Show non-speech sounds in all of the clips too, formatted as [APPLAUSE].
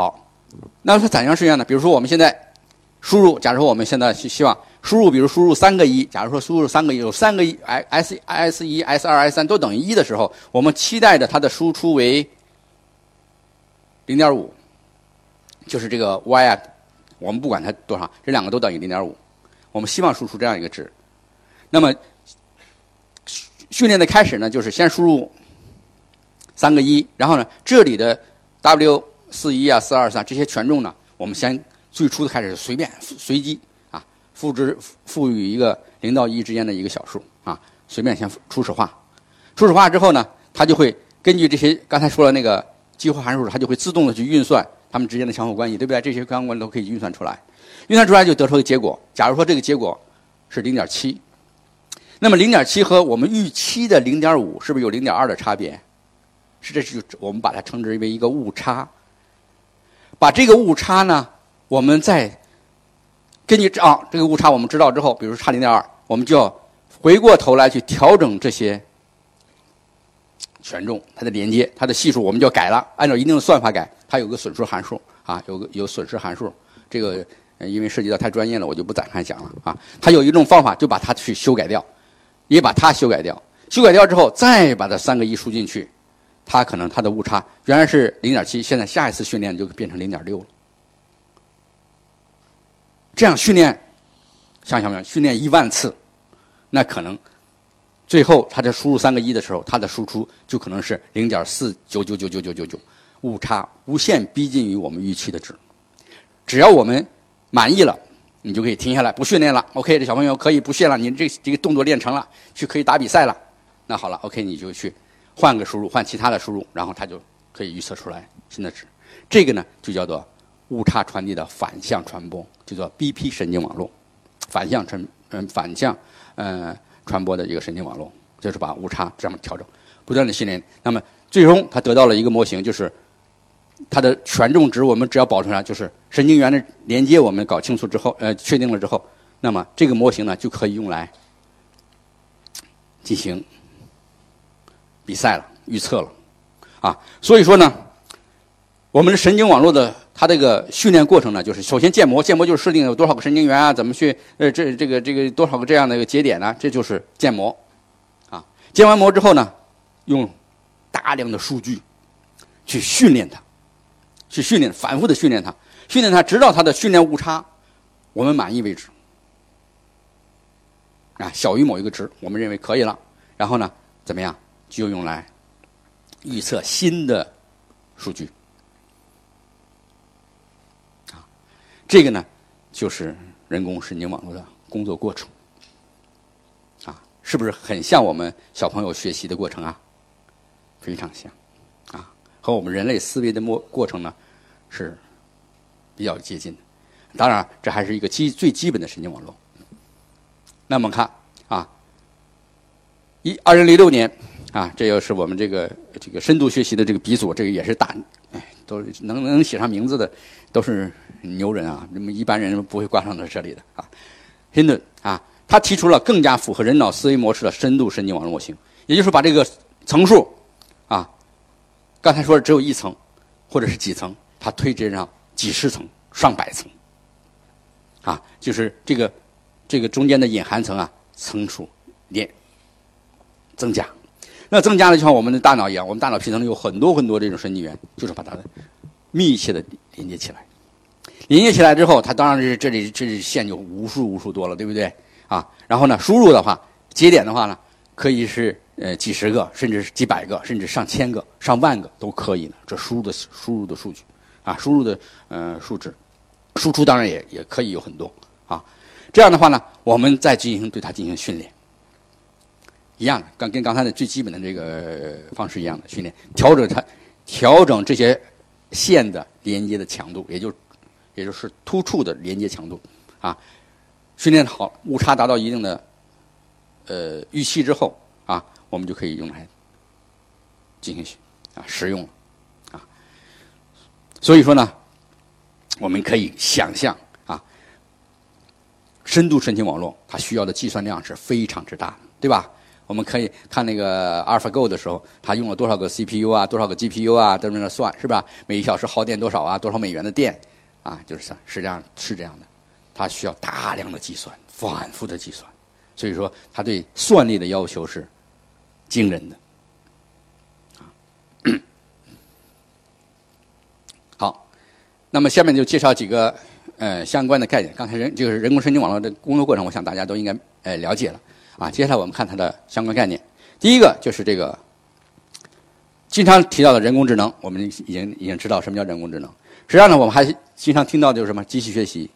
好，那它怎样训练呢？比如说我们现在输入，假如说我们现在希希望输入，比如输入三个一，假如说输入三个一，有三个一，S S 一、S 二、S 三都等于一的时候，我们期待着它的输出为零点五，就是这个 Y 啊，我们不管它多少，这两个都等于零点五，我们希望输出这样一个值。那么训练的开始呢，就是先输入三个一，然后呢，这里的 W 四一啊、四二三这些权重呢，我们先最初的开始随便随机啊，赋值赋予一个零到一之间的一个小数啊，随便先初始化。初始化之后呢，它就会根据这些刚才说的那个激活函数，它就会自动的去运算它们之间的相互关系，对不对？这些相关系都可以运算出来，运算出来就得出个结果。假如说这个结果是零点七。那么零点七和我们预期的零点五是不是有零点二的差别？是，这是我们把它称之为一个误差。把这个误差呢，我们再根据啊这个误差我们知道之后，比如差零点二，我们就要回过头来去调整这些权重，它的连接，它的系数，我们就改了，按照一定的算法改。它有个损失函数啊，有个有损失函数，这个因为涉及到太专业了，我就不展开讲了啊。它有一种方法，就把它去修改掉。也把它修改掉，修改掉之后，再把它三个一输进去，它可能它的误差原来是零点七，现在下一次训练就变成零点六了。这样训练，想想没有？训练一万次，那可能最后它在输入三个一的时候，它的输出就可能是零点四九九九九九九九，误差无限逼近于我们预期的值。只要我们满意了。你就可以停下来不训练了，OK，这小朋友可以不训了，你这这个动作练成了，去可以打比赛了。那好了，OK，你就去换个输入，换其他的输入，然后它就可以预测出来新的值。这个呢，就叫做误差传递的反向传播，就叫 BP 神经网络，反向传嗯反向嗯传播的一个神经网络，就是把误差这么调整，不断的训练，那么最终它得到了一个模型，就是。它的权重值，我们只要保存上，就是神经元的连接，我们搞清楚之后，呃，确定了之后，那么这个模型呢就可以用来进行比赛了、预测了，啊，所以说呢，我们的神经网络的它这个训练过程呢，就是首先建模，建模就是设定有多少个神经元啊，怎么去呃这这个这个多少个这样的一个节点呢？这就是建模，啊，建完模之后呢，用大量的数据去训练它。去训练，反复的训练它，训练它，直到它的训练误差我们满意为止。啊，小于某一个值，我们认为可以了。然后呢，怎么样？就用来预测新的数据。啊，这个呢，就是人工神经网络的工作过程。啊，是不是很像我们小朋友学习的过程啊？非常像。啊和我们人类思维的过过程呢，是比较接近的。当然，这还是一个基最基本的神经网络。那么看啊，一二零零六年啊，这又是我们这个这个深度学习的这个鼻祖，这个也是大，哎，都能能写上名字的都是牛人啊。那么一般人不会挂上到这里的啊。Hinton 啊，他提出了更加符合人脑思维模式的深度神经网络模型，也就是把这个层数啊。刚才说的只有一层，或者是几层，它推进上几十层、上百层，啊，就是这个这个中间的隐含层啊，层数连增加。那增加了就像我们的大脑一样，我们大脑皮层里有很多很多这种神经元，就是把它密切的连接起来。连接起来之后，它当然是这里这里线就无数无数多了，对不对？啊，然后呢，输入的话，节点的话呢，可以是。呃，几十个，甚至是几百个，甚至上千个、上万个都可以呢。这输入的输入的数据，啊，输入的呃数值，输出当然也也可以有很多啊。这样的话呢，我们再进行对它进行训练，一样的，刚跟刚才的最基本的这个方式一样的训练，调整它，调整这些线的连接的强度，也就也就是突触的连接强度啊。训练好，误差达到一定的呃预期之后啊。我们就可以用来进行啊使用了啊，所以说呢，我们可以想象啊，深度神经网络它需要的计算量是非常之大的，对吧？我们可以看那个 AlphaGo 的时候，它用了多少个 CPU 啊，多少个 GPU 啊，在那算，是吧？每一小时耗电多少啊？多少美元的电？啊，就是是这样，是这样的。它需要大量的计算，反复的计算，所以说它对算力的要求是惊人的。好，那么下面就介绍几个呃相关的概念。刚才人就是人工神经网络的工作过程，我想大家都应该呃了解了。啊，接下来我们看它的相关概念。第一个就是这个经常提到的人工智能，我们已经已经知道什么叫人工智能。实际上呢，我们还经常听到的就是什么机器学习。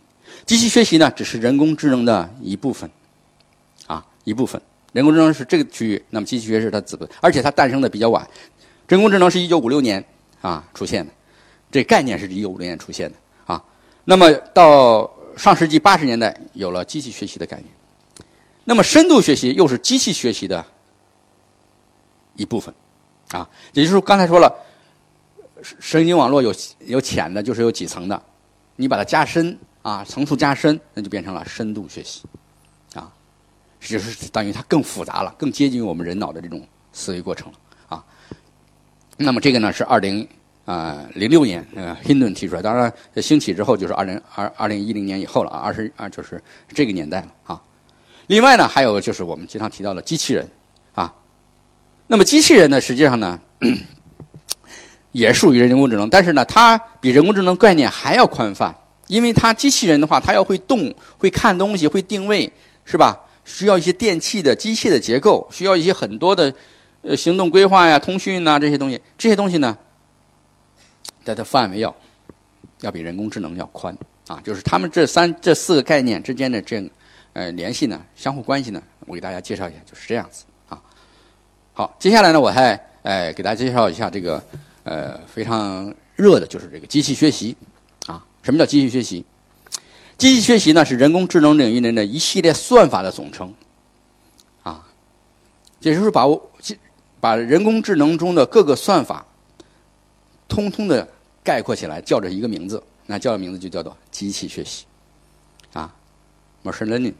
机器学习呢，只是人工智能的一部分，啊，一部分。人工智能是这个区域，那么机器学习是它子部，而且它诞生的比较晚。人工智能是一九五六年啊出现的，这概念是一九五六年出现的啊。那么到上世纪八十年代，有了机器学习的概念。那么深度学习又是机器学习的一部分，啊，也就是刚才说了，神经网络有有浅的，就是有几层的，你把它加深啊，层数加深，那就变成了深度学习，啊，就是等于它更复杂了，更接近于我们人脑的这种思维过程了，啊。那么这个呢是二零啊零六年呃 Hinton 提出来，当然兴起之后就是二零二二零一零年以后了啊，二十二就是这个年代了啊。另外呢，还有就是我们经常提到的机器人，啊，那么机器人呢，实际上呢，[CLEARS THROAT] 也属于人工智能，但是呢，它比人工智能概念还要宽泛，因为它机器人的话，它要会动、会看东西、会定位，是吧？需要一些电器的机械的结构，需要一些很多的呃行动规划呀、通讯呐这些东西，这些东西呢，它的范围要要比人工智能要宽啊，就是他们这三这四个概念之间的这。呃，联系呢，相互关系呢，我给大家介绍一下，就是这样子啊。好，接下来呢，我还呃给大家介绍一下这个呃非常热的，就是这个机器学习啊。什么叫机器学习？机器学习呢是人工智能领域内的一系列算法的总称啊，也就是把我把人工智能中的各个算法通通的概括起来，叫着一个名字，那叫的名字就叫做机器学习啊，machine learning。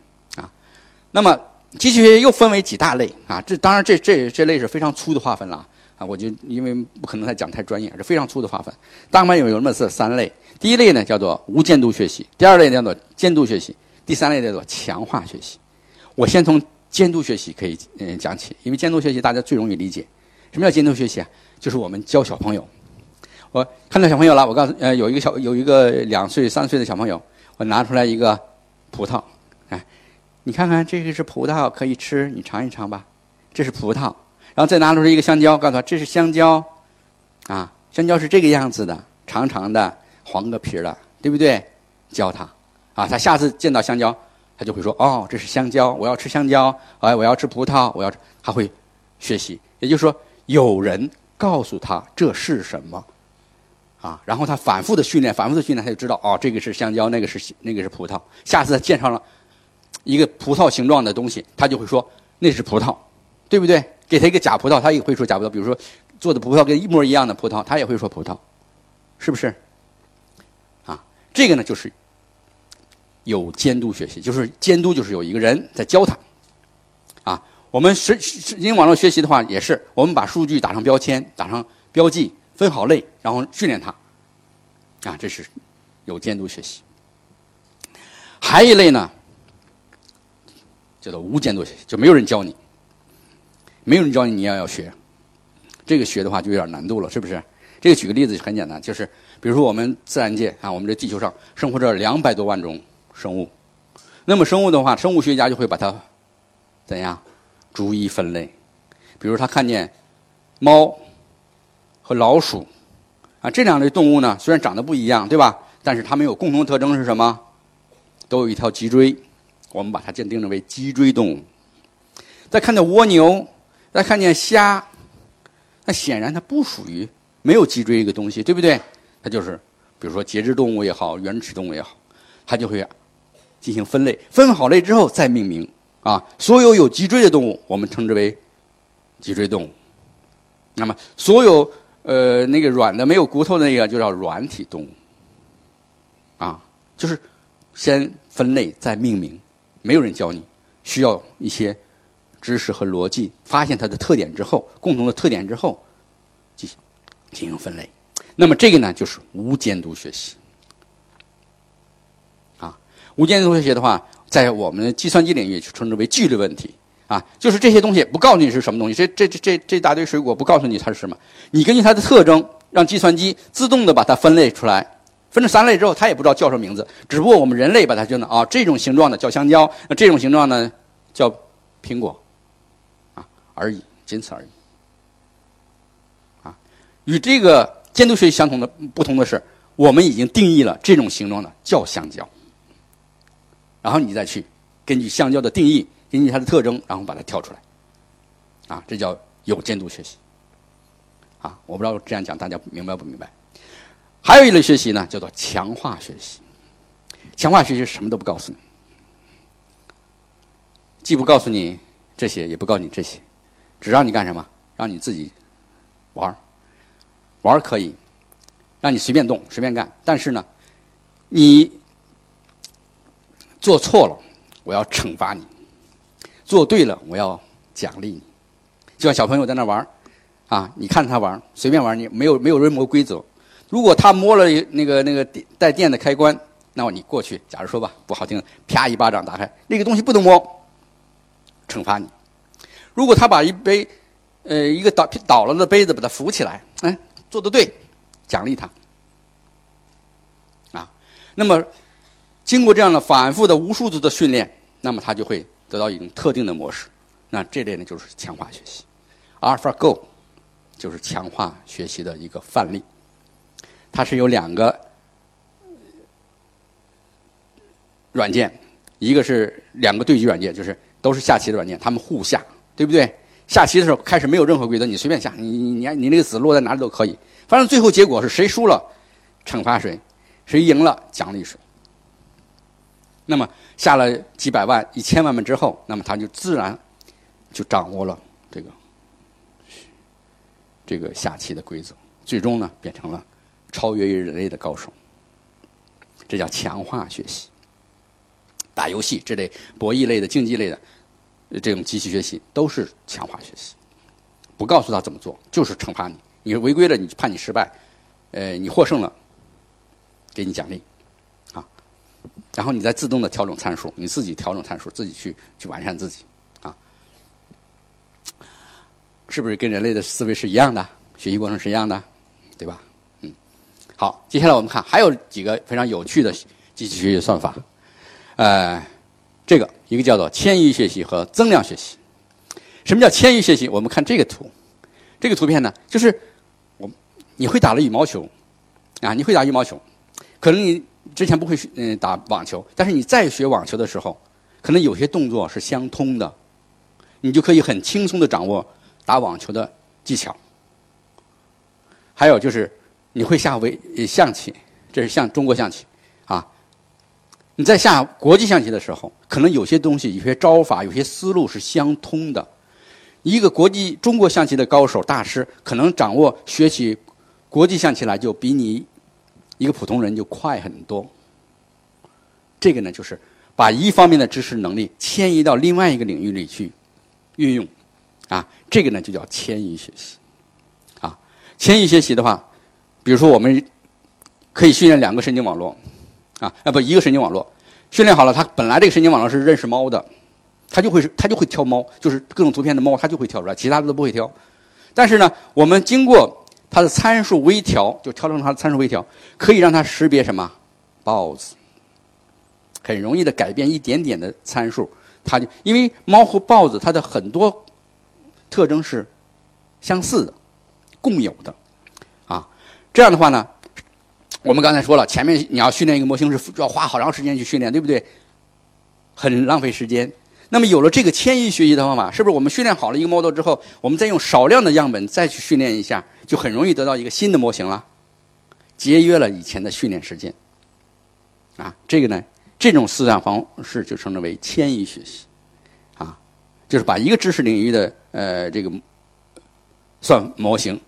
那么，机器学习又分为几大类啊？这当然，这这这类是非常粗的划分了啊！我就因为不可能再讲太专业，是非常粗的划分。大概有有那么这三类：第一类呢叫做无监督学习；第二类叫做监督学习；第三类叫做强化学习。我先从监督学习可以嗯讲起，因为监督学习大家最容易理解。什么叫监督学习啊？就是我们教小朋友。我看到小朋友了，我告诉呃有一个小有一个两岁三岁的小朋友，我拿出来一个葡萄。你看看，这个是葡萄，可以吃，你尝一尝吧。这是葡萄，然后再拿出来一个香蕉，告诉他这是香蕉，啊，香蕉是这个样子的，长长的，黄个皮的，对不对？教他，啊，他下次见到香蕉，他就会说，哦，这是香蕉，我要吃香蕉，哎，我要吃葡萄，我要，他会学习。也就是说，有人告诉他这是什么，啊，然后他反复的训练，反复的训练，他就知道，哦，这个是香蕉，那个是那个是葡萄。下次他见上了。一个葡萄形状的东西，他就会说那是葡萄，对不对？给他一个假葡萄，他也会说假葡萄。比如说做的葡萄跟一模一样的葡萄，他也会说葡萄，是不是？啊，这个呢就是有监督学习，就是监督就是有一个人在教他。啊，我们实神经网络学习的话也是，我们把数据打上标签，打上标记，分好类，然后训练它。啊，这是有监督学习。还一类呢？叫做无监督学习，就没有人教你，没有人教你，你也要学。这个学的话就有点难度了，是不是？这个举个例子很简单，就是比如说我们自然界啊，我们这地球上生活着两百多万种生物，那么生物的话，生物学家就会把它怎样逐一分类。比如他看见猫和老鼠啊这两类动物呢，虽然长得不一样，对吧？但是它们有共同特征是什么？都有一条脊椎。我们把它鉴定为脊椎动物。再看见蜗牛，再看见虾，那显然它不属于没有脊椎一个东西，对不对？它就是，比如说节肢动物也好，原始动物也好，它就会进行分类，分好类之后再命名。啊，所有有脊椎的动物，我们称之为脊椎动物。那么，所有呃那个软的没有骨头的那个，就叫软体动物。啊，就是先分类再命名。没有人教你，需要一些知识和逻辑，发现它的特点之后，共同的特点之后，进行进行分类。那么这个呢，就是无监督学习。啊，无监督学习的话，在我们计算机领域就称之为纪律问题。啊，就是这些东西不告诉你是什么东西，这这这这这大堆水果不告诉你它是什么，你根据它的特征，让计算机自动的把它分类出来。分成三类之后，它也不知道叫什么名字，只不过我们人类把它叫呢啊，这种形状的叫香蕉，那这种形状呢叫苹果，啊而已，仅此而已。啊，与这个监督学习相同的不同的是，我们已经定义了这种形状的叫香蕉，然后你再去根据香蕉的定义，根据它的特征，然后把它挑出来，啊，这叫有监督学习。啊，我不知道这样讲大家明白不明白？还有一类学习呢，叫做强化学习。强化学习什么都不告诉你，既不告诉你这些，也不告诉你这些，只让你干什么？让你自己玩儿，玩儿可以，让你随便动、随便干。但是呢，你做错了，我要惩罚你；做对了，我要奖励你。就像小朋友在那玩儿啊，你看着他玩儿，随便玩儿，你没有没有任何规则。如果他摸了那个那个带电的开关，那么你过去，假如说吧，不好听，啪一巴掌打开，那个东西不能摸，惩罚你。如果他把一杯，呃，一个倒倒了的杯子把它扶起来，哎，做的对，奖励他。啊，那么经过这样的反复的无数次的训练，那么他就会得到一种特定的模式。那这类呢就是强化学习，AlphaGo 就是强化学习的一个范例。它是有两个软件，一个是两个对局软件，就是都是下棋的软件，他们互下，对不对？下棋的时候开始没有任何规则，你随便下，你你你你那个子落在哪里都可以，反正最后结果是谁输了惩罚谁，谁赢了奖励谁。那么下了几百万、一千万们之后，那么他就自然就掌握了这个这个下棋的规则，最终呢变成了。超越于人类的高手，这叫强化学习。打游戏这类博弈类的、竞技类的这种机器学习，都是强化学习。不告诉他怎么做，就是惩罚你。你违规了，你判你失败；呃，你获胜了，给你奖励，啊。然后你再自动的调整参数，你自己调整参数，自己去去完善自己，啊。是不是跟人类的思维是一样的？学习过程是一样的，对吧？好，接下来我们看还有几个非常有趣的机器学习算法。呃，这个一个叫做迁移学习和增量学习。什么叫迁移学习？我们看这个图，这个图片呢，就是我你会打了羽毛球啊，你会打羽毛球，可能你之前不会嗯打网球，但是你再学网球的时候，可能有些动作是相通的，你就可以很轻松的掌握打网球的技巧。还有就是。你会下围象棋，这是象中国象棋，啊，你在下国际象棋的时候，可能有些东西、有些招法、有些思路是相通的。一个国际中国象棋的高手大师，可能掌握学习国际象棋来，就比你一个普通人就快很多。这个呢，就是把一方面的知识能力迁移到另外一个领域里去运用，啊，这个呢就叫迁移学习，啊，迁移学习的话。比如说，我们可以训练两个神经网络，啊，啊不，一个神经网络训练好了，它本来这个神经网络是认识猫的，它就会它就会挑猫，就是各种图片的猫，它就会挑出来，其他的都不会挑。但是呢，我们经过它的参数微调，就调整它的参数微调，可以让它识别什么豹子，很容易的改变一点点的参数，它就因为猫和豹子它的很多特征是相似的、共有的。这样的话呢，我们刚才说了，前面你要训练一个模型是要花好长时间去训练，对不对？很浪费时间。那么有了这个迁移学习的方法，是不是我们训练好了一个 model 之后，我们再用少量的样本再去训练一下，就很容易得到一个新的模型了，节约了以前的训练时间。啊，这个呢，这种思想方式就称之为迁移学习，啊，就是把一个知识领域的呃这个算模型。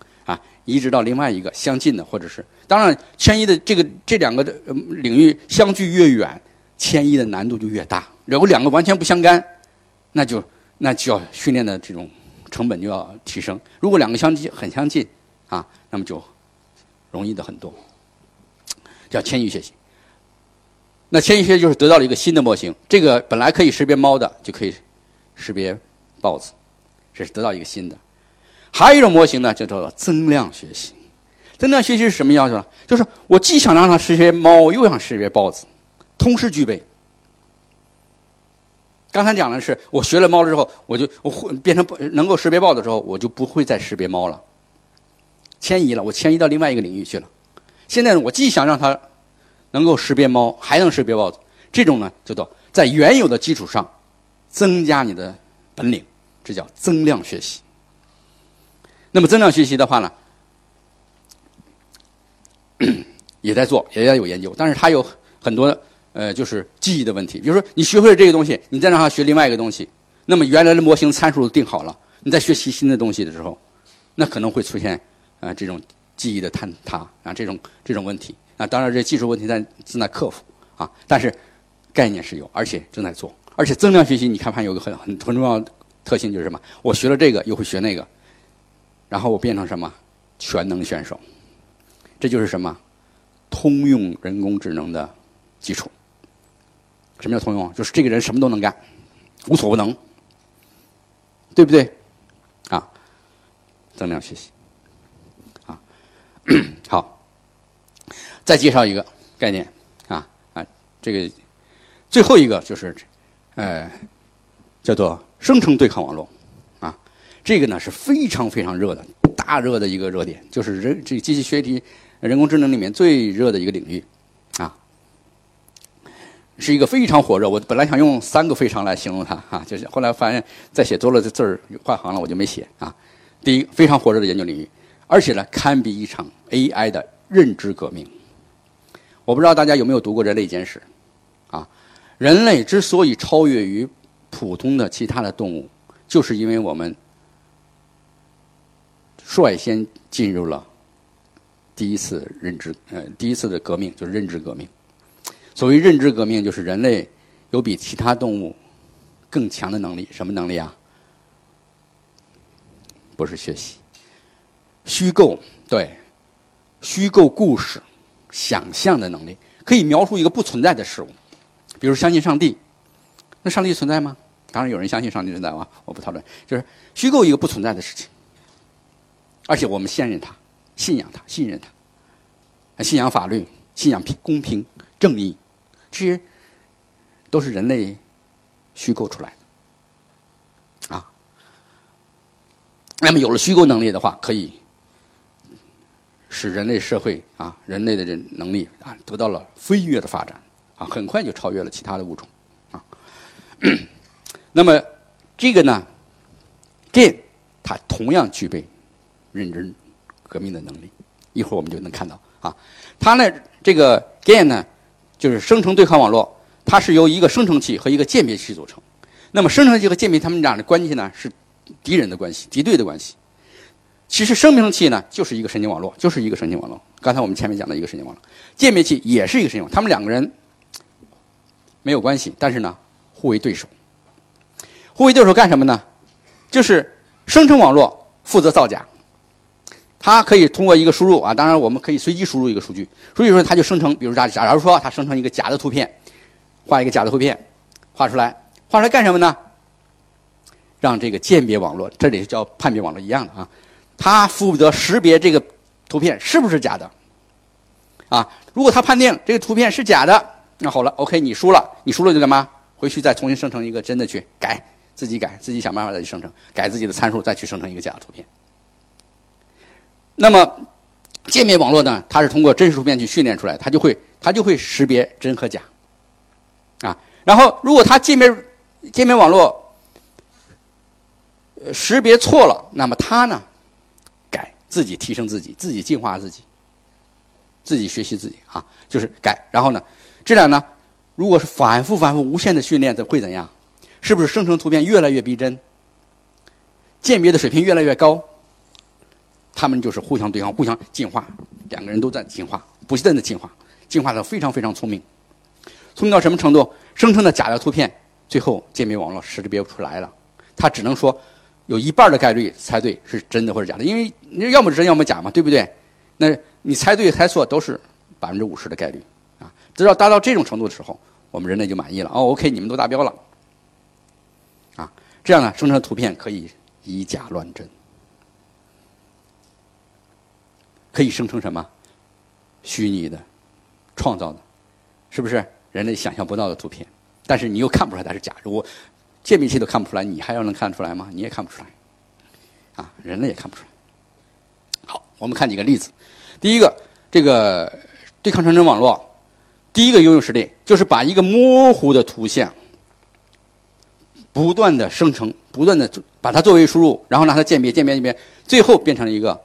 移植到另外一个相近的，或者是当然迁移的这个这两个的领域相距越远，迁移的难度就越大。如果两个完全不相干，那就那就要训练的这种成本就要提升。如果两个相近很相近啊，那么就容易的很多，叫迁移学习。那迁移学习就是得到了一个新的模型，这个本来可以识别猫的，就可以识别豹子，这是得到一个新的。还有一种模型呢，就叫做增量学习。增量学习是什么要求呢？就是我既想让它识别猫，又想识别豹子，同时具备。刚才讲的是，我学了猫了之后，我就我会变成能够识别豹子之后，我就不会再识别猫了，迁移了，我迁移到另外一个领域去了。现在呢，我既想让它能够识别猫，还能识别豹子，这种呢叫做在原有的基础上增加你的本领，这叫增量学习。那么增量学习的话呢，[COUGHS] 也在做，也在有研究，但是它有很多。呃，就是记忆的问题。比如说，你学会了这个东西，你再让他学另外一个东西，那么原来的模型参数定好了，你在学习新的东西的时候，那可能会出现啊这种记忆的坍塌啊这种这种问题。啊，当然这技术问题在正在克服啊，但是概念是有，而且正在做。而且增量学习，你看看有个很很很重要的特性就是什么？我学了这个，又会学那个，然后我变成什么？全能选手。这就是什么？通用人工智能的基础。什么叫通用？就是这个人什么都能干，无所不能，对不对？啊，增量学习，啊，[CLEARS THROAT] 好，再介绍一个概念，啊啊，这个最后一个就是，呃，叫做生成对抗网络，这个呢是非常非常热的，大热的一个热点，就是人这机器学习、人工智能里面最热的一个领域。啊是一个非常火热。我本来想用三个非常来形容它，哈，就是后来发现再写多了这字儿换行了，我就没写啊。第一，非常火热的研究领域，而且呢，堪比一场 AI 的认知革命。我不知道大家有没有读过《人类简史》，啊，人类之所以超越于普通的其他的动物，就是因为我们率先进入了第一次认知，呃，第一次的革命就是认知革命。所谓认知革命，就是人类有比其他动物更强的能力。什么能力啊？不是学习，虚构对，虚构故事、想象的能力，可以描述一个不存在的事物。比如相信上帝，那上帝存在吗？当然有人相信上帝存在啊，我不讨论。就是虚构一个不存在的事情，而且我们信任他，信仰他，信任他，信仰法律，信仰平公平正义。这些都是人类虚构出来的啊。那么有了虚构能力的话，可以使人类社会啊，人类的这能力啊，得到了飞跃的发展啊，很快就超越了其他的物种啊。[COUGHS] 那么这个呢电它同样具备认知革命的能力，一会儿我们就能看到啊。它呢，这个 GAN 呢。就是生成对抗网络，它是由一个生成器和一个鉴别器组成。那么生成器和鉴别他们俩的关系呢，是敌人的关系、敌对的关系。其实生成器呢，就是一个神经网络，就是一个神经网络。刚才我们前面讲的一个神经网络，鉴别器也是一个神经网络，他们两个人没有关系，但是呢，互为对手。互为对手干什么呢？就是生成网络负责造假。它可以通过一个输入啊，当然我们可以随机输入一个数据，所以说它就生成，比如假假如说它生成一个假的图片，画一个假的图片，画出来，画出来干什么呢？让这个鉴别网络，这里叫判别网络一样的啊，它负责识别这个图片是不是假的，啊，如果它判定这个图片是假的，那好了，OK，你输了，你输了就干嘛？回去再重新生成一个真的去改，自己改，自己想办法再去生成，改自己的参数再去生成一个假的图片。那么，鉴别网络呢？它是通过真实图片去训练出来，它就会它就会识别真和假，啊。然后，如果它鉴别鉴别网络识别错了，那么它呢改自己提升自己，自己进化自己，自己学习自己啊，就是改。然后呢，这俩呢，如果是反复反复无限的训练，会怎样？是不是生成图片越来越逼真？鉴别的水平越来越高？他们就是互相对抗、互相进化，两个人都在进化，不断的进化，进化的非常非常聪明，聪明到什么程度？生成的假的图片，最后鉴别网络识别不出来了，它只能说有一半的概率猜对是真的或者假的，因为你要么真要么假嘛，对不对？那你猜对猜错都是百分之五十的概率啊！只要达到这种程度的时候，我们人类就满意了。哦，OK，你们都达标了啊！这样呢，生成的图片可以以假乱真，可以生成什么虚拟的、创造的，是不是人类想象不到的图片？但是你又看不出来它是假的，我鉴别器都看不出来，你还要能看出来吗？你也看不出来啊！人类也看不出来。好，我们看几个例子。第一个，这个对抗生成网络，第一个应用实例就是把一个模糊的图像不断的生成，不断的把它作为输入，然后让它鉴别、鉴别、鉴别，最后变成了一个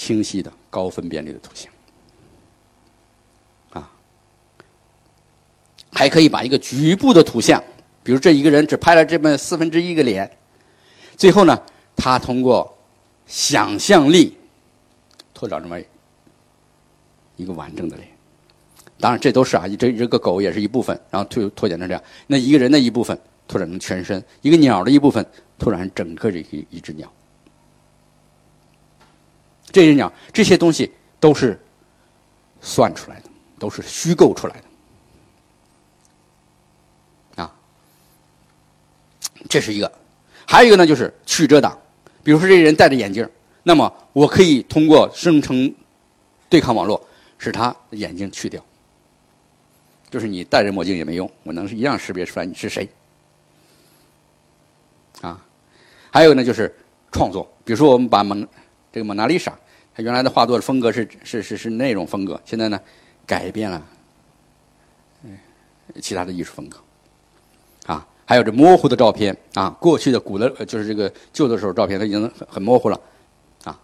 清晰的、高分辨率的图像。啊，还可以把一个局部的图像，比如这一个人只拍了这么四分之一个脸，最后呢，他通过想象力。拓展这么一个完整的脸，当然这都是啊，这这个狗也是一部分，然后拓拓展成这样。那一个人的一部分拓展成全身，一个鸟的一部分拓展成整个这一一只鸟。这只鸟这些东西都是算出来的，都是虚构出来的啊。这是一个，还有一个呢，就是去遮挡。比如说，这人戴着眼镜。那么，我可以通过生成对抗网络，使他眼睛去掉。就是你戴着墨镜也没用，我能一样识别出来你是谁。啊，还有呢，就是创作。比如说，我们把蒙这个蒙娜丽莎，它原来的画作的风格是是是是那种风格，现在呢改变了，嗯，其他的艺术风格。啊，还有这模糊的照片啊，过去的古的，就是这个旧的时候照片，它已经很很模糊了。啊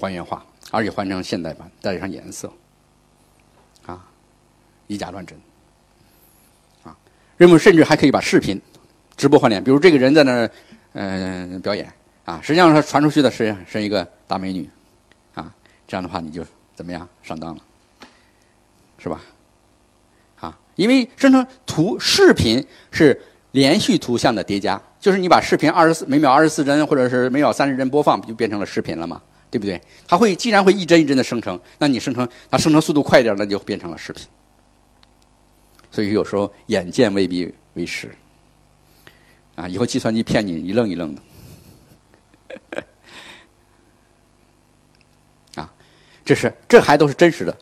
还原化，而且换成现代版，带上颜色，啊，以假乱真，啊，人们甚至还可以把视频直播换脸，比如这个人在那儿嗯表演，啊，实际上它传出去的是是一个大美女，啊，这样的话你就怎么样上当了，是吧？啊，因为生成图视频是连续图像的叠加，就是你把视频二十四每秒二十四帧或者是每秒三十帧播放，不就变成了视频了吗？对不对？它会既然会一帧一帧的生成，那你生成它生成速度快一点，那就变成了视频。所以有时候眼见未必为实，啊，以后计算机骗你一愣一愣的。[LAUGHS] 啊，这是这还都是真实的。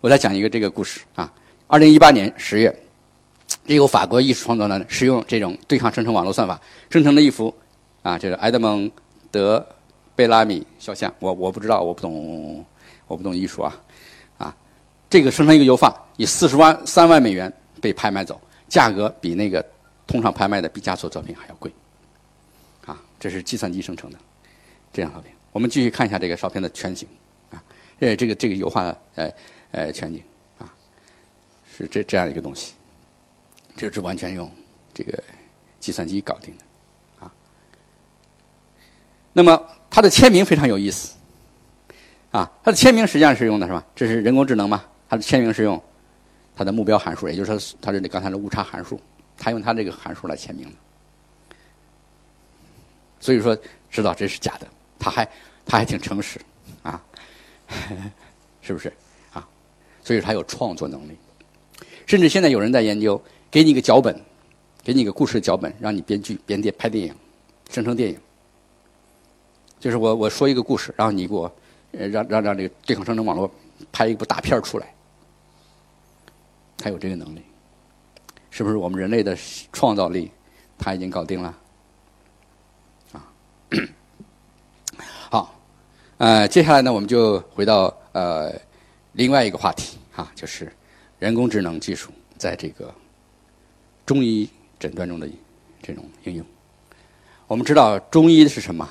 我再讲一个这个故事啊。二零一八年十月，一个法国艺术创作呢，使用这种对抗生成网络算法，生成了一幅啊，这是埃德蒙德。贝拉米肖像，我我不知道，我不懂，我不懂艺术啊，啊，这个生成一个油画，以四十万三万美元被拍卖走，价格比那个通常拍卖的毕加索作品还要贵，这是计算机生成的这张照片。我们继续看一下这个照片的全景，啊，呃，这个这个油画呃呃全景，啊，是这这样一个东西，这是完全用这个计算机搞定的，啊，那么。它的签名非常有意思，啊，它的签名实际上是用的是吧？这是人工智能嘛？它的签名是用它的目标函数，也就是说，它是刚才的误差函数，它用它这个函数来签名的。所以说，知道这是假的，他还他还挺诚实，啊，[LAUGHS] 是不是？啊，所以说他有创作能力，甚至现在有人在研究，给你一个脚本，给你一个故事脚本，让你编剧编电拍电影，生成电影。就是我我说一个故事，然后你给我，呃，让让让这个对抗生成网络拍一部大片出来，他有这个能力，是不是？我们人类的创造力他已经搞定了，[COUGHS] 好，呃，接下来呢，我们就回到呃另外一个话题啊，就是人工智能技术在这个中医诊断中的这种应用。我们知道中医是什么？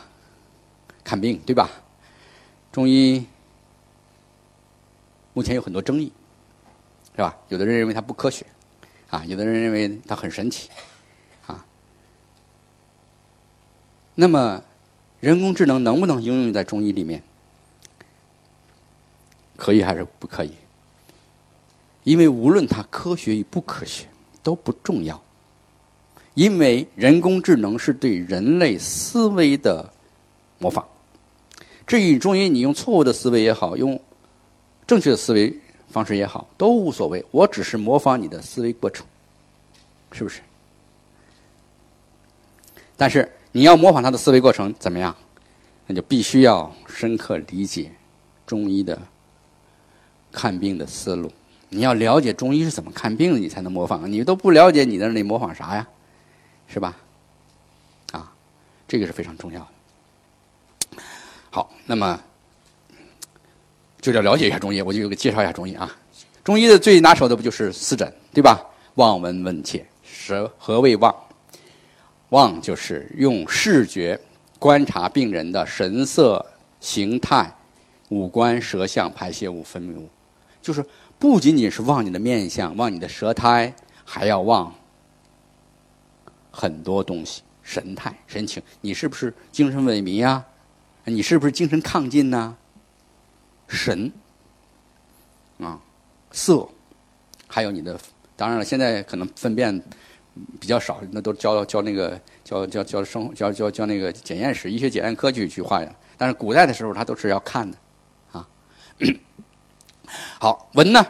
看病对吧？中医目前有很多争议，是吧？有的人认为它不科学，啊，有的人认为它很神奇，啊。那么，人工智能能不能应用在中医里面？可以还是不可以？因为无论它科学与不科学都不重要，因为人工智能是对人类思维的模仿。至于中医，你用错误的思维也好，用正确的思维方式也好，都无所谓。我只是模仿你的思维过程，是不是？但是你要模仿他的思维过程怎么样？那就必须要深刻理解中医的看病的思路。你要了解中医是怎么看病的，你才能模仿。你都不了解，你在那里模仿啥呀？是吧？啊，这个是非常重要的。好，那么就要了解一下中医，我就给介绍一下中医啊。中医的最拿手的不就是四诊对吧？望、闻、问、切。何何谓望？望就是用视觉观察病人的神色、形态、五官、舌象、排泄物、分泌物，就是不仅仅是望你的面相、望你的舌苔，还要望很多东西，神态、神情。你是不是精神萎靡呀？你是不是精神亢进呐？神啊，色，还有你的，当然了，现在可能分辨。比较少，那都教教那个教教教生教教教那个检验室，医学检验科去去化验。但是古代的时候，他都是要看的，啊。好，闻呢？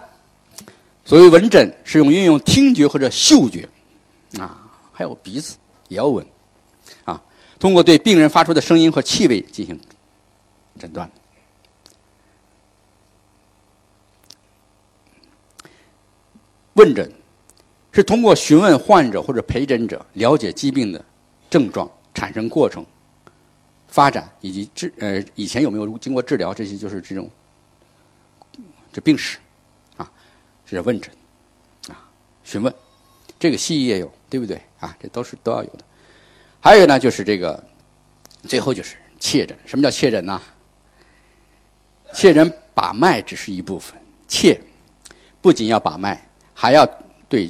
所谓闻诊，是用运用听觉或者嗅觉，啊，还有鼻子也要闻，啊，通过对病人发出的声音和气味进行诊断。问诊。是通过询问患者或者陪诊者，了解疾病的症状、产生过程、发展以及治呃以前有没有经过治疗，这些就是这种这病史啊，这是问诊啊，询问这个西医也有，对不对啊？这都是都要有的。还有呢，就是这个最后就是切诊。什么叫切诊呢？切诊把脉只是一部分，切不仅要把脉，还要对。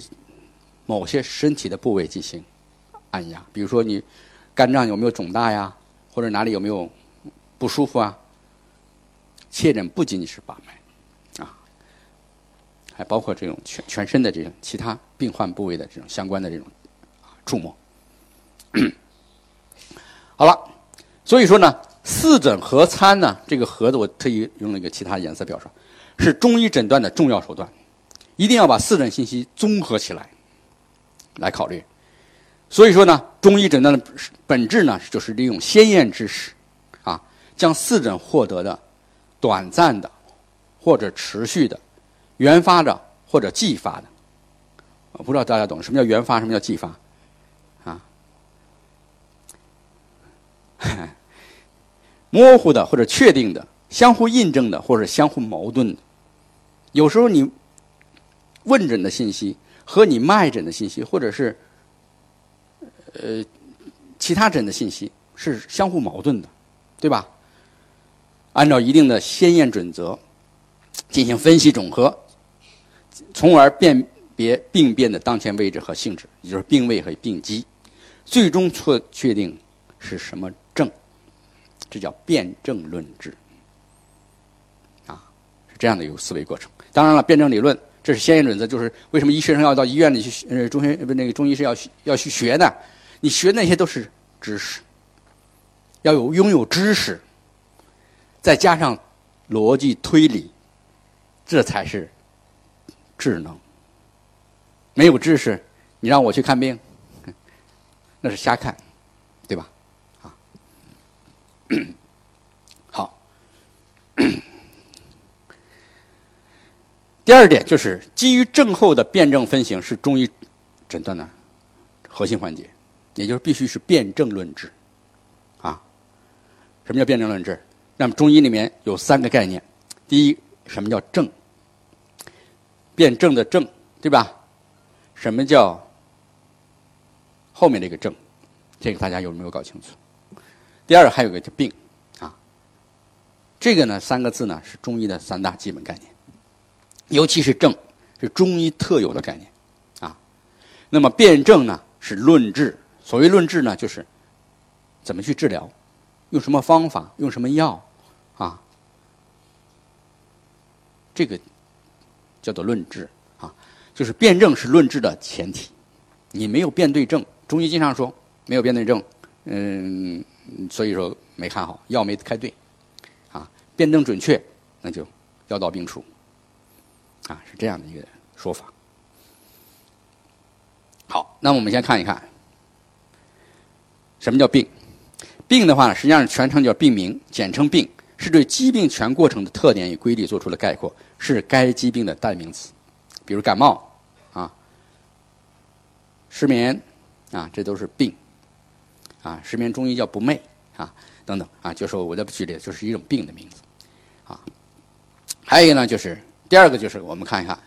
某些身体的部位进行按压，比如说你肝脏有没有肿大呀，或者哪里有没有不舒服啊？切诊不仅仅是把脉啊，还包括这种全全身的这种其他病患部位的这种相关的这种触摸。好了，所以说呢，四诊合参呢，这个“合”字我特意用了一个其他颜色表示，是中医诊断的重要手段，一定要把四诊信息综合起来。来考虑，所以说呢，中医诊断的本质呢，就是利用先验知识，啊，将四诊获得的短暂的或者持续的、原发的或者继发的，我不知道大家懂什么叫原发，什么叫继发，啊，[LAUGHS] 模糊的或者确定的、相互印证的或者相互矛盾的，有时候你问诊的信息。和你脉诊的信息，或者是呃其他诊的信息是相互矛盾的，对吧？按照一定的先验准则进行分析总和，从而辨别病变的当前位置和性质，也就是病位和病机，最终确确定是什么症，这叫辨证论治，啊，是这样的一个思维过程。当然了，辩证理论。这是先验准则，就是为什么医学生要到医院里去，呃，中学不那个中医是要要去学的，你学那些都是知识，要有拥有知识，再加上逻辑推理，这才是智能。没有知识，你让我去看病，那是瞎看，对吧？啊，[COUGHS] 好。第二点就是基于症候的辩证分型是中医诊断的核心环节，也就是必须是辨证论治，啊，什么叫辨证论治？那么中医里面有三个概念，第一，什么叫证？辩证的证，对吧？什么叫后面这个证？这个大家有没有搞清楚？第二，还有个叫病，啊，这个呢三个字呢是中医的三大基本概念。尤其是症，是中医特有的概念，啊，那么辨证呢是论治。所谓论治呢，就是怎么去治疗，用什么方法，用什么药，啊，这个叫做论治啊。就是辨证是论治的前提，你没有辨对症，中医经常说没有辨对症，嗯，所以说没看好，药没开对，啊，辨证准确，那就药到病除，啊，是这样的一个说法。好，那我们先看一看，什么叫病？病的话呢，实际上全称叫病名，简称病，是对疾病全过程的特点与规律做出了概括，是该疾病的代名词。比如感冒啊、失眠啊，这都是病啊。失眠中医叫不寐啊，等等啊，就说我再不举例，就是一种病的名字啊。还有一个呢，就是第二个，就是我们看一看，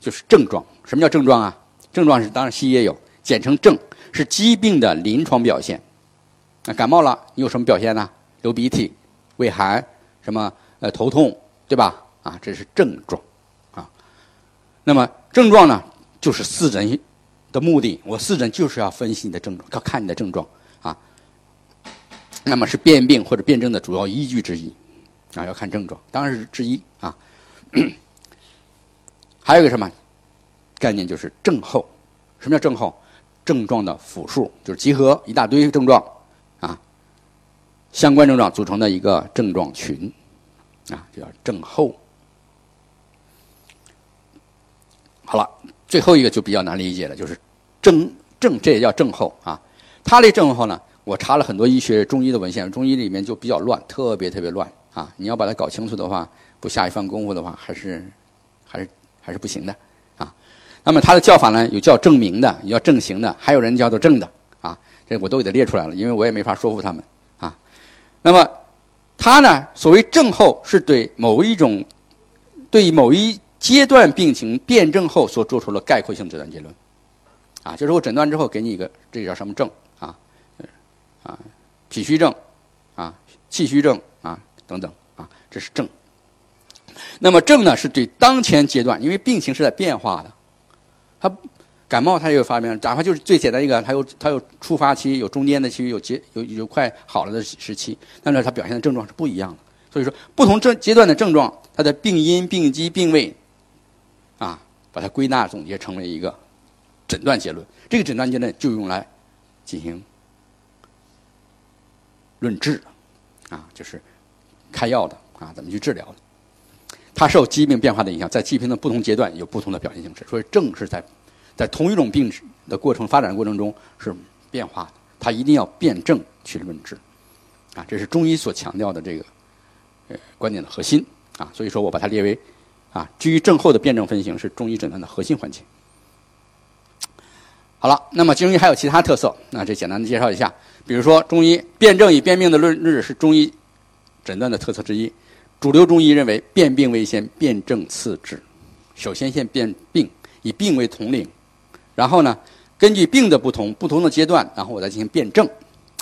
就是症状。什么叫症状啊？症状是当然西医也有，简称症，是疾病的临床表现。那感冒了，你有什么表现呢？流鼻涕、畏寒，什么呃头痛，对吧？啊，这是症状啊。那么症状呢，就是四诊的目的。我四诊就是要分析你的症状，要看你的症状啊。那么是辨病或者辨证的主要依据之一啊，要看症状，当然是之一啊。[CLEARS THROAT] 还有一个什么概念，就是症候。什么叫症候？症状的复数，就是集合一大堆症状啊，相关症状组成的一个症状群啊，就叫症候。好了，最后一个就比较难理解了，就是症症，这也叫症候啊。它这症候呢，我查了很多医学中医的文献，中医里面就比较乱，特别特别乱啊。你要把它搞清楚的话，不下一番功夫的话，还是还是还是不行的啊。那么它的叫法呢，有叫证明的，有叫正行的，还有人叫做正的啊。这我都给它列出来了，因为我也没法说服他们啊。那么它呢，所谓症候，是对某一种对某一阶段病情辩证后所做出了概括性诊断结论，啊，就是我诊断之后给你一个，这叫什么症啊？啊，脾虚症，啊，气虚症啊，等等啊，这是症。那么症呢，是对当前阶段，因为病情是在变化的，它感冒它也有发病，哪怕就是最简单一个，它有它有初发期，有中间的期，有结有有快好了的时期，但是它表现的症状是不一样的。所以说，不同症阶段的症状，它的病因、病机、病位。啊，把它归纳总结成为一个诊断结论。这个诊断结论就用来进行论治啊，就是开药的啊，怎么去治疗的。它受疾病变化的影响，在疾病的不同阶段有不同的表现形式。所以症是在在同一种病的过程发展过程中是变化的，它一定要辨证去论治啊，这是中医所强调的这个呃观点的核心啊。所以说我把它列为。啊，基于症候的辩证分型是中医诊断的核心环节。好了，那么中医还有其他特色，那这简单的介绍一下。比如说，中医辨证与辨病的论治是中医诊断的特色之一。主流中医认为，辨病为先，辨证次治。首先先辨病，以病为统领，然后呢，根据病的不同、不同的阶段，然后我再进行辨证。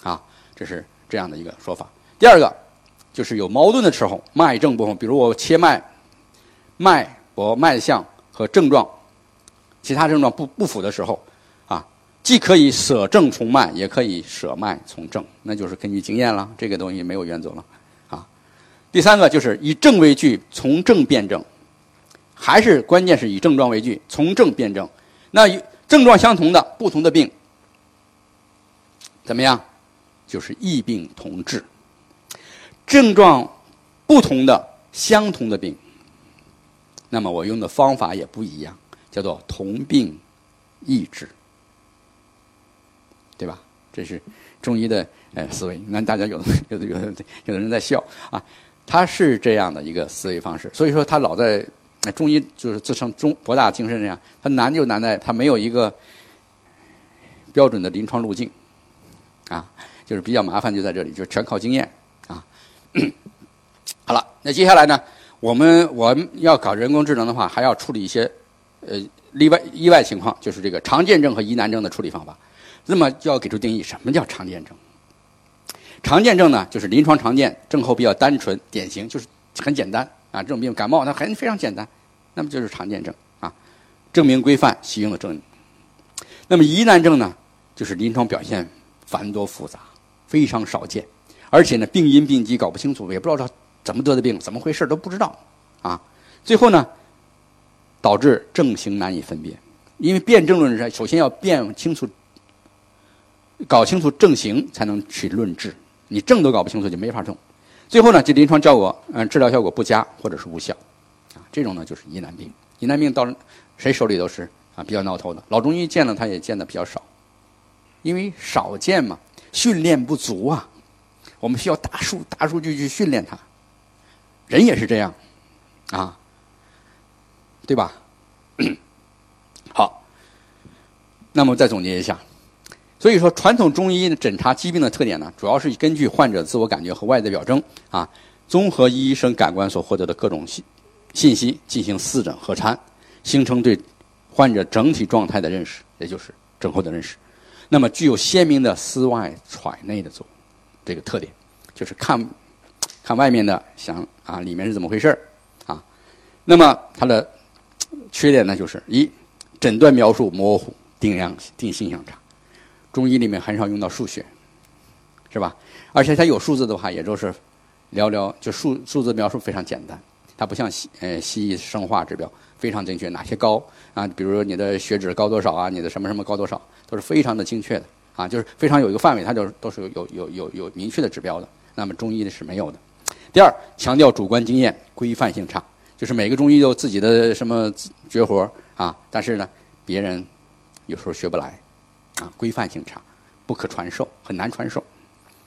啊，这是这样的一个说法。第二个，就是有矛盾的时候，脉证不同，比如我切脉。脉搏、脉象和症状，其他症状不不符的时候，啊，既可以舍症从脉，也可以舍脉从症，那就是根据经验了。这个东西没有原则了，第三个就是以症为据，从症辩证，还是关键是以症状为据，从症辩证。那症状相同的不同的病，怎么样？就是异病同治。症状不同的相同的病。那么我用的方法也不一样，叫做同病异治，对吧？这是中医的呃思维。那大家有的有的有的有的人在笑啊，他是这样的一个思维方式。所以说他老在中医就是自称中博大精深这样，他难就难在他没有一个标准的临床路径啊，就是比较麻烦就在这里，就全靠经验啊。[COUGHS] 好了，那接下来呢？我们我们要搞人工智能的话，还要处理一些呃例外意外情况，就是这个常见症和疑难症的处理方法。那么就要给出定义，什么叫常见症？常见症呢，就是临床常见，症候比较单纯，典型就是很简单啊。这种病感冒它很非常简单，那么就是常见症啊，证明规范，习用的证。那么疑难症呢，就是临床表现繁多复杂，非常少见，而且呢病因病机搞不清楚，也不知道。怎么得的病？怎么回事都不知道，啊！最后呢，导致症型难以分辨，因为辩证论是首先要辨清楚、搞清楚症型，才能去论治。你症都搞不清楚，就没法弄。最后呢，就临床效果，嗯，治疗效果不佳或者是无效，啊，这种呢就是疑难病。疑难病到谁手里都是啊比较挠头的。老中医见了他也见的比较少，因为少见嘛，训练不足啊。我们需要大数大数据去训练他。人也是这样，啊，对吧？[COUGHS] 好，那么再总结一下。所以说，传统中医诊查疾病的特点呢，主要是根据患者自我感觉和外在表征啊，综合医生感官所获得的各种信信息进行四诊合参，形成对患者整体状态的认识，也就是症候的认识。那么，具有鲜明的思外揣内的作这个特点，就是看看外面的，想啊里面是怎么回事啊。那么它的 [TSK] 缺点呢，就是一诊断描述模糊，定量定性相差。中医里面很少用到数学，是吧？而且它有数字的话，也就是寥寥，就数数字描述非常简单。它不像西呃西医生化指标非常精确，哪些高啊？比如你的血脂高多少啊？你的什么什么高多少，都是非常的精确的啊，就是非常有一个范围，它就都是有有有有明确的指标的。那么中医的是没有的。第二，强调主观经验，规范性差，就是每个中医有自己的什么绝活啊，但是呢，别人有时候学不来。啊，规范性差，不可传授，很难传授，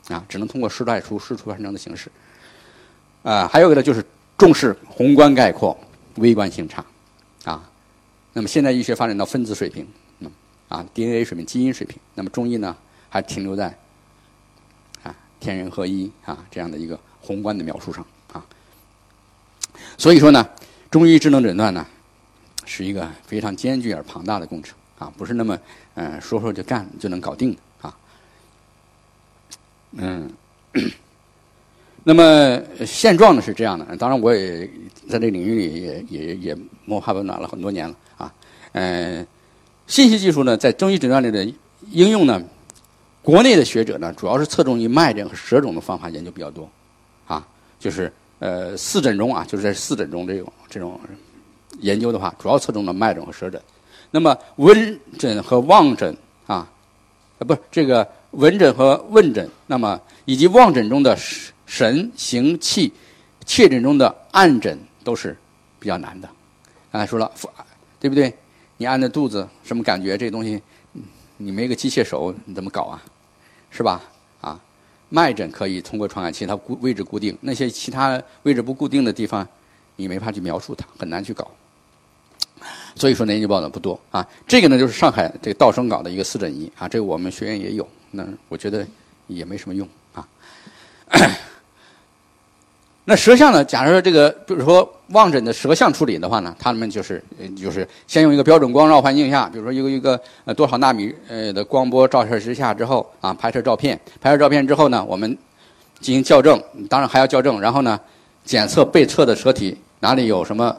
啊，只能通过师代书、师出传承的形式。啊，还有一个呢，就是重视宏观概括，微观性差，啊，那么现代医学发展到分子水平，嗯，啊，DNA 水平、基因水平，那么中医呢，还停留在啊天人合一啊这样的一个宏观的描述上啊。所以说呢，中医智能诊断呢，是一个非常艰巨而庞大的工程。啊，不是那么嗯说说就干就能搞定的啊，嗯，那么现状呢是这样的。当然，我也在这个领域里也也也摸爬滚打了很多年了啊。嗯，信息技术呢，在中医诊断里的应用呢，国内的学者呢，主要是侧重于脉诊和舌诊的方法研究比较多啊。就是呃四诊中啊，就是在四诊中这种这种研究的话，主要侧重的脉诊和舌诊。那么温诊和望诊啊，啊不是，这个闻诊和问诊，那么以及望诊中的神形气，切诊中的按诊都是比较难的。刚才说了，对不对？你按着肚子什么感觉？这东西你没个机械手，你怎么搞啊？是吧？啊，脉诊可以通过传感器，它固位置固定。那些其他位置不固定的地方，你没法去描述它，很难去搞。所以说呢，研究报道不多啊。这个呢，就是上海这个道生搞的一个四诊仪啊，这个我们学院也有。那我觉得也没什么用啊。[COUGHS] 那舌象呢？假如说这个，比如说望诊的舌象处理的话呢，他们就是就是先用一个标准光照环境下，比如说一个一个呃多少纳米呃的光波照射之下之后啊，拍摄照片，拍摄照片之后呢，我们进行校正，当然还要校正，然后呢，检测被测的舌体哪里有什么。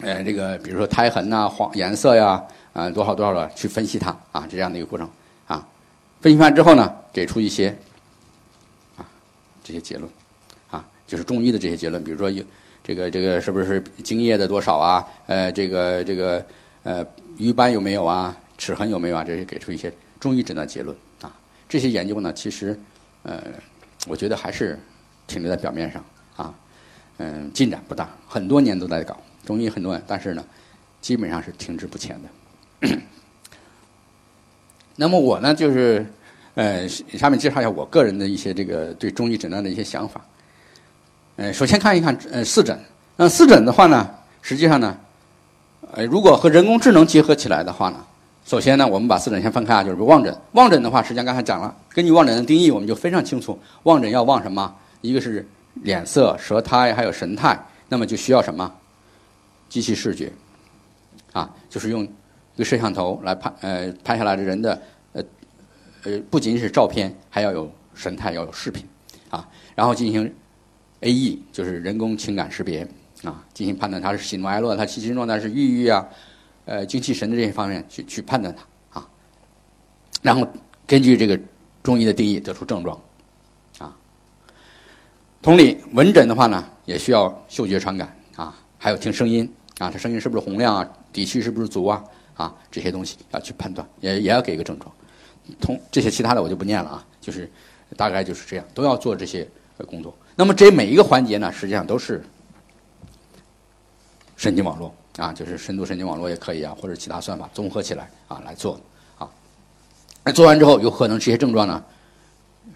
呃，这个比如说胎痕呐、黄颜色呀，啊，多少多少的去分析它啊，这样的一个过程啊。分析完之后呢，给出一些啊这些结论啊，就是中医的这些结论，比如说有这个这个是不是精液的多少啊？呃，这个这个呃瘀斑有没有啊？齿痕有没有啊？这些给出一些中医诊断结论啊。这些研究呢，其实呃，我觉得还是停留在表面上啊，嗯，进展不大，很多年都在搞。中医很多，但是呢，基本上是停滞不前的。那么我呢，就是呃，下面介绍一下我个人的一些这个对中医诊断的一些想法。呃，首先看一看呃四诊。那四诊的话呢，实际上呢，呃，如果和人工智能结合起来的话呢，首先呢，我们把四诊先分开啊，就是望诊。望诊的话，实际上刚才讲了，根据望诊的定义，我们就非常清楚，望诊要望什么？一个是脸色、舌苔，还有神态，那么就需要什么？机器视觉，啊，就是用一个摄像头来拍，呃，拍下来的人的，呃，呃，不仅是照片，还要有神态，要有视频，啊，然后进行 A E，就是人工情感识别，啊，进行判断他是喜怒哀乐，他精神状态是抑郁啊，呃，精气神的这些方面去去判断他，啊，然后根据这个中医的定义得出症状，啊，同理，闻诊的话呢，也需要嗅觉传感。还有听声音啊，它声音是不是洪亮啊，底气是不是足啊，啊，这些东西要去判断，也也要给一个症状。同这些其他的我就不念了啊，就是大概就是这样，都要做这些工作。那么这每一个环节呢，实际上都是神经网络啊，就是深度神经网络也可以啊，或者其他算法综合起来啊来做啊。那做完之后，有可能这些症状呢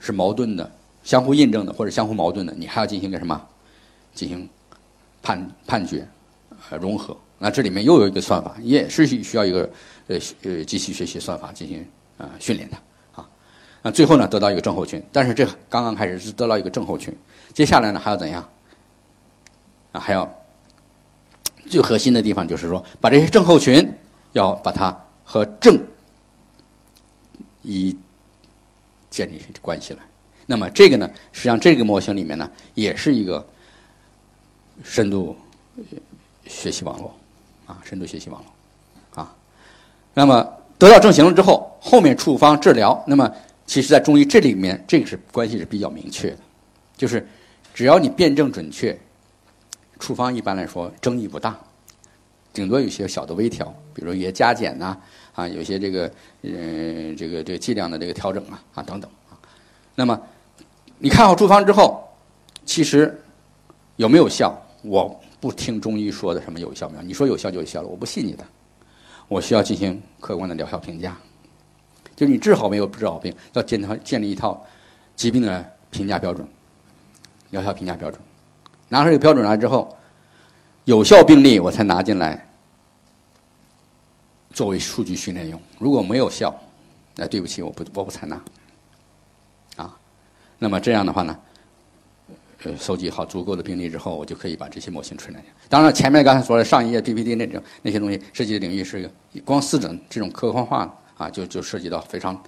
是矛盾的、相互印证的或者相互矛盾的，你还要进行个什么？进行判判决、呃融合。那这里面又有一个算法，也是需要一个呃呃机器学习算法进行啊训练的啊。那最后呢，得到一个症候群。但是这刚刚开始是得到一个症候群，接下来呢还要怎样？啊，还要最核心的地方就是说，把这些症候群要把它和症以建立关系来。那么这个呢，实际上这个模型里面呢，也是一个深度学习网络。啊，深度学习网络，啊，那么得到症型了之后，后面处方治疗，那么其实在中医这里面，这个是关系是比较明确的，就是只要你辨证准确，处方一般来说争议不大，顶多有些小的微调，比如一些加减呐，啊，有些这个嗯这个这个剂量的这个调整啊，啊等等啊，那么你看好处方之后，其实有没有效，我。不听中医说的什么有效没有？你说有效就有效了，我不信你的。我需要进行客观的疗效评价，就是你治好没有治好病，要建套建立一套疾病的评价标准，疗效评价标准。拿出这个标准来之后，有效病例我才拿进来作为数据训练用。如果没有效，那对不起，我不我不采纳。啊，那么这样的话呢？呃，收集好足够的病例之后，我就可以把这些模型训练当然，前面刚才说的上一页 PPT 那种那些东西，涉及的领域是光四诊这种科幻化啊，就就涉及到非常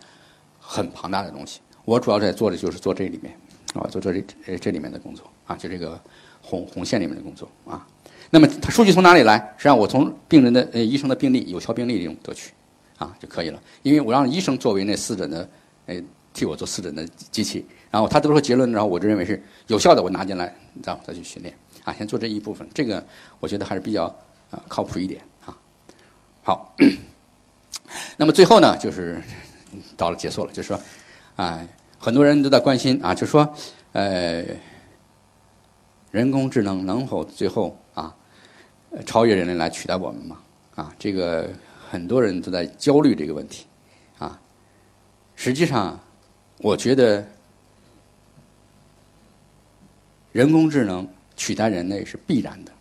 很庞大的东西。我主要在做的就是做这里面啊，做这这这里面的工作啊，就这个红红线里面的工作啊。那么，它数据从哪里来？实际上，我从病人的呃医生的病例有效病例中得取啊就可以了。因为我让医生作为那四诊的呃替我做四诊的机器。然后他得出结论，然后我就认为是有效的，我拿进来，然后再去训练啊，先做这一部分，这个我觉得还是比较啊靠谱一点啊。好，[CLEARS THROAT] 那么最后呢，就是到了结束了，就是说，啊，很多人都在关心啊，就说，呃，人工智能能否最后啊超越人类来取代我们嘛？啊，这个很多人都在焦虑这个问题啊。实际上，我觉得。人工智能取代人类是必然的。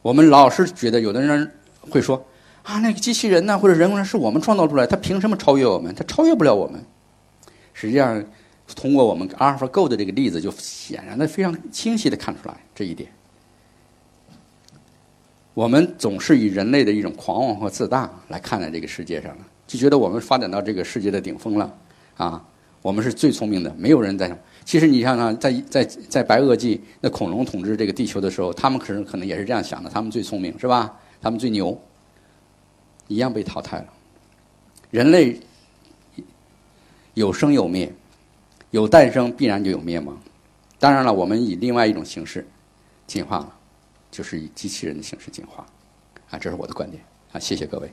我们老是觉得有的人会说啊，那个机器人呢，或者人工人是我们创造出来，他凭什么超越我们？他超越不了我们。实际上，通过我们 AlphaGo 的这个例子，就显然的非常清晰的看出来这一点。我们总是以人类的一种狂妄和自大来看待这个世界上了，就觉得我们发展到这个世界的顶峰了啊，我们是最聪明的，没有人在。其实你想想，在在在白垩纪那恐龙统治这个地球的时候，他们可能可能也是这样想的，他们最聪明是吧？他们最牛，一样被淘汰了。人类有生有灭，有诞生必然就有灭亡。当然了，我们以另外一种形式进化了，就是以机器人的形式进化。啊，这是我的观点啊，谢谢各位。